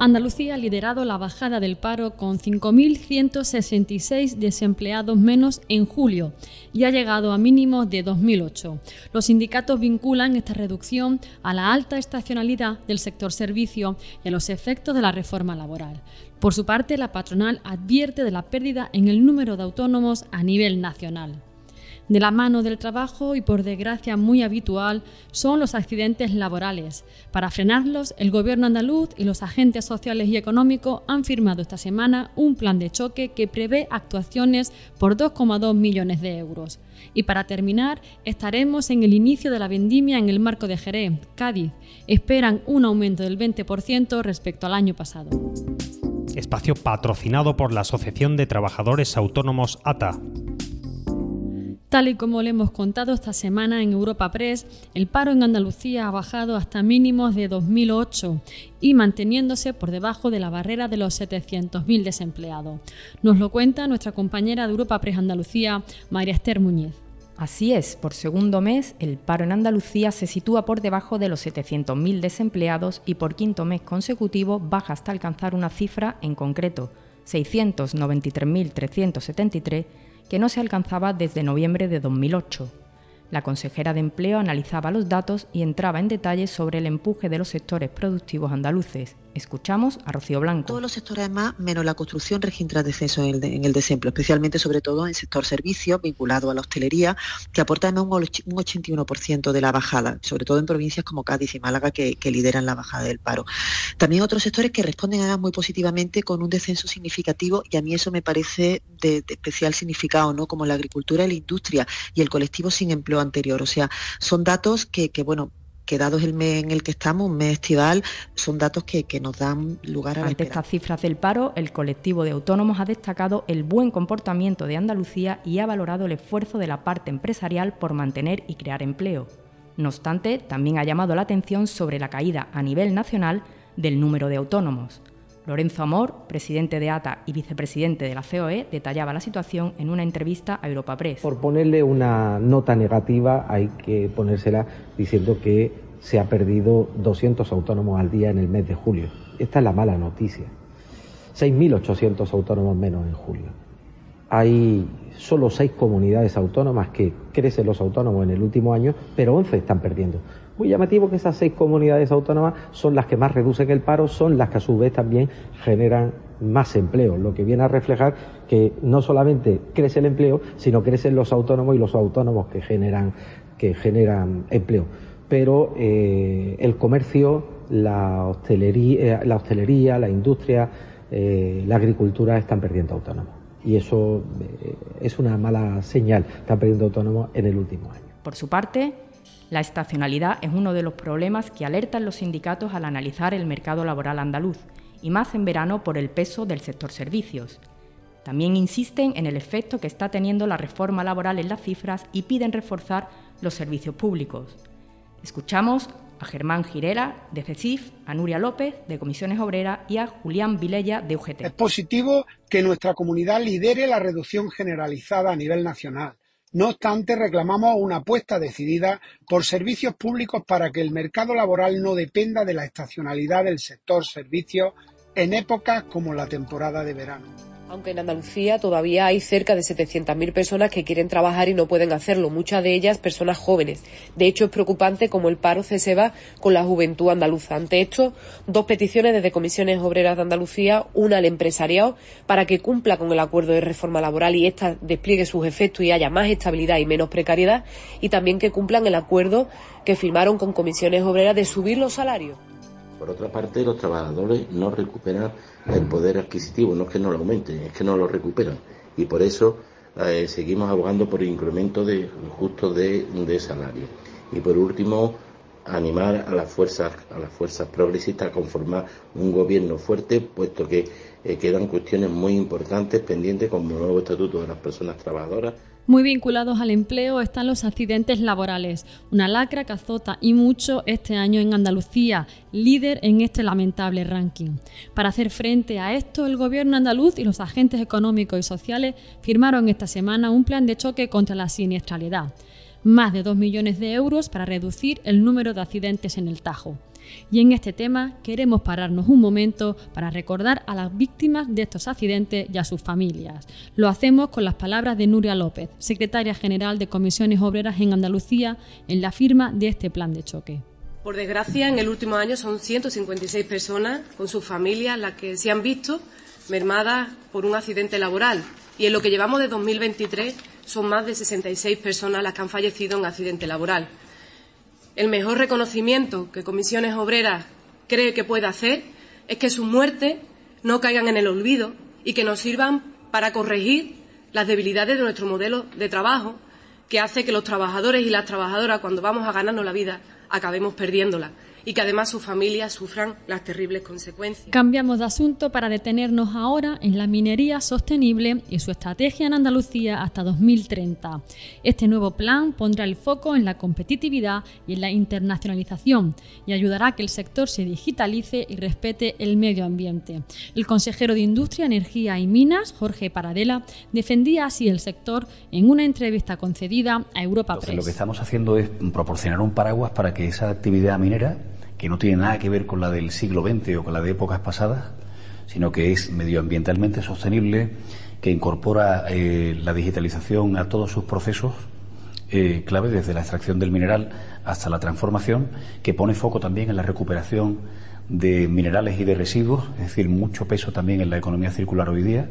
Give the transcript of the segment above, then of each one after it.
Andalucía ha liderado la bajada del paro con 5.166 desempleados menos en julio y ha llegado a mínimos de 2008. Los sindicatos vinculan esta reducción a la alta estacionalidad del sector servicio y a los efectos de la reforma laboral. Por su parte, la patronal advierte de la pérdida en el número de autónomos a nivel nacional. De la mano del trabajo y por desgracia muy habitual son los accidentes laborales. Para frenarlos, el gobierno andaluz y los agentes sociales y económicos han firmado esta semana un plan de choque que prevé actuaciones por 2,2 millones de euros. Y para terminar, estaremos en el inicio de la vendimia en el marco de Jerez, Cádiz. Esperan un aumento del 20% respecto al año pasado. Espacio patrocinado por la Asociación de Trabajadores Autónomos ATA. Tal y como le hemos contado esta semana en Europa Press, el paro en Andalucía ha bajado hasta mínimos de 2008 y manteniéndose por debajo de la barrera de los 700.000 desempleados. Nos lo cuenta nuestra compañera de Europa Press Andalucía, María Esther Muñiz. Así es, por segundo mes, el paro en Andalucía se sitúa por debajo de los 700.000 desempleados y por quinto mes consecutivo baja hasta alcanzar una cifra en concreto, 693.373 que no se alcanzaba desde noviembre de 2008. La consejera de Empleo analizaba los datos y entraba en detalles sobre el empuje de los sectores productivos andaluces, Escuchamos a Rocío Blanco. Todos los sectores además, menos la construcción, registran descenso en el, desempleo, especialmente sobre todo en el sector servicios vinculado a la hostelería, que aporta además un, 81% de la bajada, sobre todo en provincias como Cádiz y Málaga que, lideran la bajada del paro. También otros sectores que responden además muy positivamente con un descenso significativo y a mí eso me parece de, especial significado, ¿no? Como la agricultura la industria y el colectivo sin empleo anterior. O sea, son datos que bueno, que dados el mes en el que estamos, un mes estival, son datos que, nos dan lugar a... Ante estas cifras del paro, el colectivo de autónomos ha destacado el buen comportamiento de Andalucía y ha valorado el esfuerzo de la parte empresarial por mantener y crear empleo. No obstante, también ha llamado la atención sobre la caída a nivel nacional del número de autónomos. Lorenzo Amor, presidente de ATA y vicepresidente de la COE, detallaba la situación en una entrevista a Europa Press. Por ponerle una nota negativa hay que ponérsela diciendo que se ha perdido 200 autónomos al día en el mes de julio. Esta es la mala noticia. 6.800 autónomos menos en julio. Hay solo seis comunidades autónomas que crecen los autónomos en el último año, pero 11 están perdiendo. Muy llamativo que esas seis comunidades autónomas son las que más reducen el paro, son las que a su vez también generan más empleo, lo que viene a reflejar que no solamente crece el empleo, sino crecen los autónomos y los autónomos que generan, que generan empleo. Pero eh, el comercio, la hostelería, eh, la, hostelería, la industria, eh, la agricultura están perdiendo autónomos. Y eso es una mala señal, están perdiendo autónomos en el último año. Por su parte, la estacionalidad es uno de los problemas que alertan los sindicatos al analizar el mercado laboral andaluz, y más en verano por el peso del sector servicios. También insisten en el efecto que está teniendo la reforma laboral en las cifras y piden reforzar los servicios públicos. Escuchamos a Germán Girela, de CECIF, a Nuria López, de Comisiones Obreras, y a Julián Vilella, de UGT. Es positivo que nuestra comunidad lidere la reducción generalizada a nivel nacional no obstante, reclamamos una apuesta decidida por servicios públicos para que el mercado laboral no dependa de la estacionalidad del sector servicios en épocas como la temporada de verano aunque en Andalucía todavía hay cerca de 700.000 personas que quieren trabajar y no pueden hacerlo, muchas de ellas personas jóvenes. De hecho, es preocupante como el paro se va con la juventud andaluza. Ante esto, dos peticiones desde Comisiones Obreras de Andalucía, una al empresariado para que cumpla con el acuerdo de reforma laboral y ésta despliegue sus efectos y haya más estabilidad y menos precariedad, y también que cumplan el acuerdo que firmaron con Comisiones Obreras de subir los salarios. Por otra parte, los trabajadores no recuperan el poder adquisitivo, no es que no lo aumenten, es que no lo recuperan. Y por eso eh, seguimos abogando por el incremento de, justo de, salario. Y por último, animar a las fuerzas, a las fuerzas progresistas a conformar un gobierno fuerte, puesto que eh, quedan cuestiones muy importantes pendientes como el nuevo estatuto de las personas trabajadoras Muy vinculados al empleo están los accidentes laborales, una lacra que azota y mucho este año en Andalucía, líder en este lamentable ranking. Para hacer frente a esto, el gobierno andaluz y los agentes económicos y sociales firmaron esta semana un plan de choque contra la siniestralidad. Más de 2 millones de euros para reducir el número de accidentes en el Tajo. Y en este tema queremos pararnos un momento para recordar a las víctimas de estos accidentes y a sus familias. Lo hacemos con las palabras de Nuria López, secretaria general de Comisiones Obreras en Andalucía, en la firma de este plan de choque. Por desgracia, en el último año son 156 personas con sus familias las que se han visto mermadas por un accidente laboral. Y en lo que llevamos de 2023 son más de 66 personas las que han fallecido en accidente laboral el mejor reconocimiento que Comisiones Obreras cree que puede hacer es que sus muertes no caigan en el olvido y que nos sirvan para corregir las debilidades de nuestro modelo de trabajo que hace que los trabajadores y las trabajadoras, cuando vamos a ganarnos la vida, acabemos perdiéndola y que además sus familias sufran las terribles consecuencias. Cambiamos de asunto para detenernos ahora en la minería sostenible y su estrategia en Andalucía hasta 2030. Este nuevo plan pondrá el foco en la competitividad y en la internacionalización y ayudará a que el sector se digitalice y respete el medio ambiente. El consejero de Industria, Energía y Minas, Jorge Paradela, defendía así el sector en una entrevista concedida a Europa Press. Lo que estamos haciendo es proporcionar un paraguas para que esa actividad minera que no tiene nada que ver con la del siglo XX o con la de épocas pasadas, sino que es medioambientalmente sostenible, que incorpora eh, la digitalización a todos sus procesos eh, clave, desde la extracción del mineral hasta la transformación, que pone foco también en la recuperación de minerales y de residuos, es decir, mucho peso también en la economía circular hoy día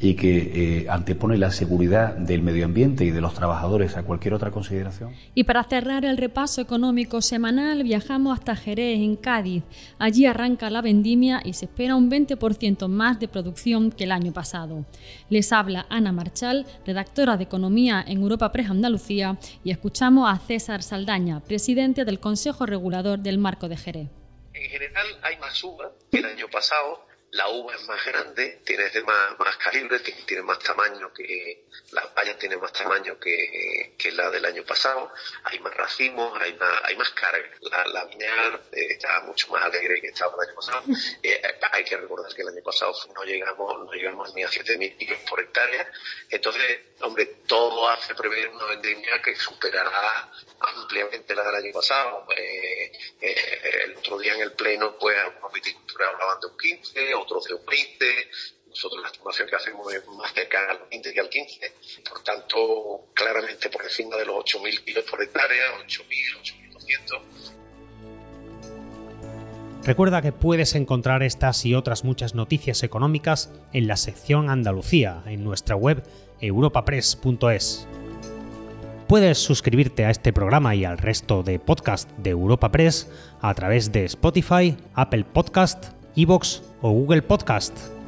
y que eh, antepone la seguridad del medio ambiente y de los trabajadores a cualquier otra consideración. Y para cerrar el repaso económico semanal, viajamos hasta Jerez, en Cádiz. Allí arranca la vendimia y se espera un 20% más de producción que el año pasado. Les habla Ana Marchal, redactora de Economía en Europa Press Andalucía, y escuchamos a César Saldaña, presidente del Consejo Regulador del Marco de Jerez. En general hay más uva que el año pasado la uva es más grande, tiene más, más calibre, tiene más tamaño que, la valla tiene más tamaño que, que, la del año pasado, hay más racimos, hay más, hay más carga. La, la eh, está mucho más alegre que estaba el año pasado. Eh, hay que recordar que el año pasado no llegamos, no llegamos ni a 7.000 kilos por hectárea. Entonces, hombre, todo hace prever una vendimia que superará ampliamente la del año pasado. Eh, el otro día en el pleno, pues, algunos viticultores hablaban de un 15, otros de un 20, nosotros la estimación que hacemos es más cercana al 20 que al 15, por tanto, claramente por encima de los 8.000 kilos por hectárea, 8.000, 8.200. Recuerda que puedes encontrar estas y otras muchas noticias económicas en la sección Andalucía, en nuestra web europapress.es. Puedes suscribirte a este programa y al resto de podcast de Europa Press a través de Spotify, Apple Podcast, Evox o Google Podcast.